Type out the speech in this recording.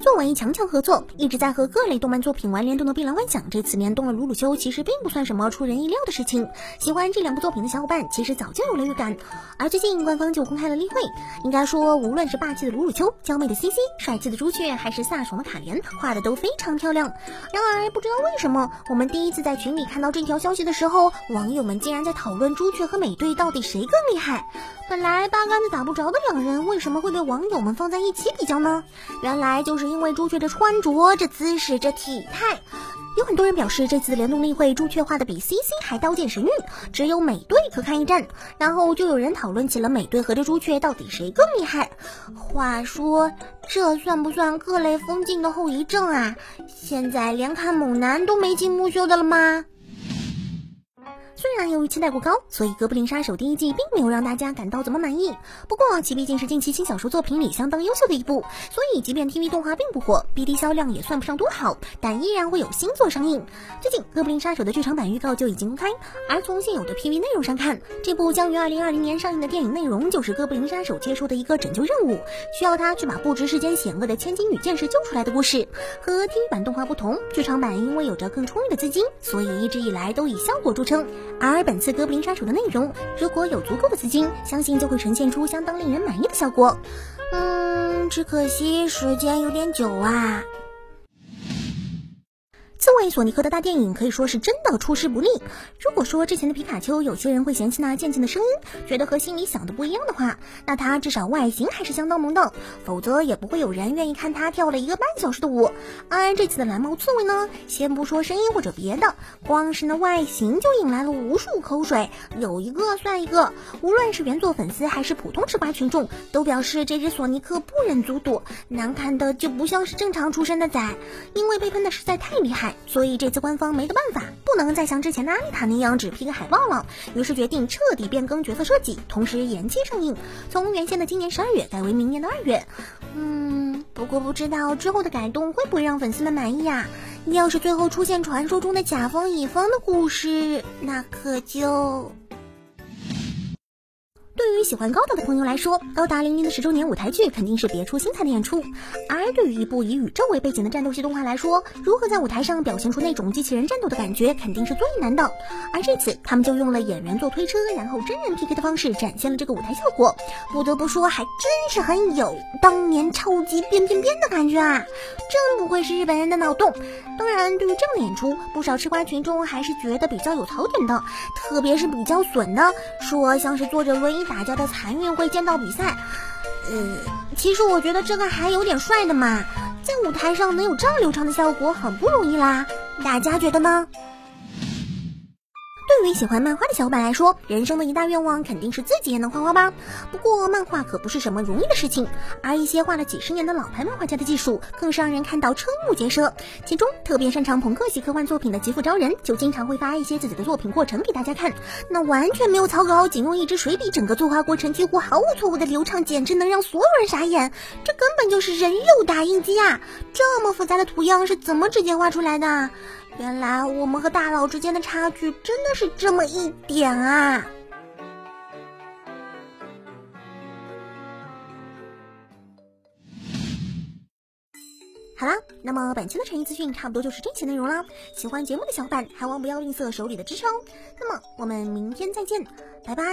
作为强强合作，一直在和各类动漫作品玩联动的《碧蓝幻想》，这次联动了鲁鲁修，其实并不算什么出人意料的事情。喜欢这两部作品的小伙伴，其实早就有了预感。而最近官方就公开了例会，应该说，无论是霸气的鲁鲁修、娇媚的 CC、帅气的朱雀，还是飒爽的卡莲，画的都非常漂亮。然而，不知道为什么，我们第一次在群里看到这条消息的时候，网友们竟然在讨论朱雀和美队到底谁更厉害。本来八竿子打不着的两人，为什么会被网友们放在一起比较呢？原来就是因为朱雀的穿着、这姿势、这体态。有很多人表示，这次联动例会朱雀画的比 CC 还刀剑神域，只有美队可看一战。然后就有人讨论起了美队和这朱雀到底谁更厉害。话说，这算不算各类封禁的后遗症啊？现在连看猛男都没进木秀的了吗？虽然由于期待过高，所以《哥布林杀手》第一季并没有让大家感到怎么满意。不过，其毕竟是近期轻小说作品里相当优秀的一部，所以即便 TV 动画并不火，BD 销量也算不上多好，但依然会有新作上映。最近，《哥布林杀手》的剧场版预告就已经公开，而从现有的 PV 内容上看，这部将于2020年上映的电影内容就是哥布林杀手接受的一个拯救任务，需要他去把不知世间险恶的千金女剑士救出来的故事。和 TV 版动画不同，剧场版因为有着更充裕的资金，所以一直以来都以效果著称。而本次《哥布林杀手》的内容，如果有足够的资金，相信就会呈现出相当令人满意的效果。嗯，只可惜时间有点久啊。刺猬索尼克的大电影可以说是真的出师不利。如果说之前的皮卡丘有些人会嫌弃那渐渐的声音，觉得和心里想的不一样的话，那它至少外形还是相当萌的，否则也不会有人愿意看它跳了一个半小时的舞。而这次的蓝毛刺猬呢，先不说声音或者别的，光是那外形就引来了无数口水，有一个算一个。无论是原作粉丝还是普通吃瓜群众，都表示这只索尼克不忍卒睹，难看的就不像是正常出生的仔，因为被喷的实在太厉害。所以这次官方没得办法，不能再像之前的阿丽塔那样只批个海报了，于是决定彻底变更角色设计，同时延期上映，从原先的今年十二月改为明年的二月。嗯，不过不知道之后的改动会不会让粉丝们满意呀？要是最后出现传说中的甲方乙方的故事，那可就……喜欢高达的朋友来说，高达零零的十周年舞台剧肯定是别出心裁的演出；而对于一部以宇宙为背景的战斗系动画来说，如何在舞台上表现出那种机器人战斗的感觉，肯定是最难的。而这次他们就用了演员做推车，然后真人 PK 的方式展现了这个舞台效果。不得不说，还真是很有当年超级变变变的感觉啊！真不愧是日本人的脑洞。当然，对于这样的演出，不少吃瓜群众还是觉得比较有槽点的，特别是比较损的，说像是坐着轮椅。打架的残运会剑道比赛，呃，其实我觉得这个还有点帅的嘛，在舞台上能有这样流畅的效果很不容易啦，大家觉得呢？对于喜欢漫画的小伙伴来说，人生的一大愿望肯定是自己也能画画吧。不过漫画可不是什么容易的事情，而一些画了几十年的老牌漫画家的技术更是让人看到瞠目结舌。其中特别擅长朋克系科幻作品的极富昭人，就经常会发一些自己的作品过程给大家看，那完全没有草稿，仅用一支水笔，整个作画过程几乎毫无错误的流畅，简直能让所有人傻眼。这根本就是人肉打印机啊！这么复杂的图样是怎么直接画出来的？原来我们和大佬之间的差距真的是这么一点啊！好啦，那么本期的成语资讯差不多就是这些内容啦。喜欢节目的小伙伴还望不要吝啬手里的支持哦。那么我们明天再见，拜拜。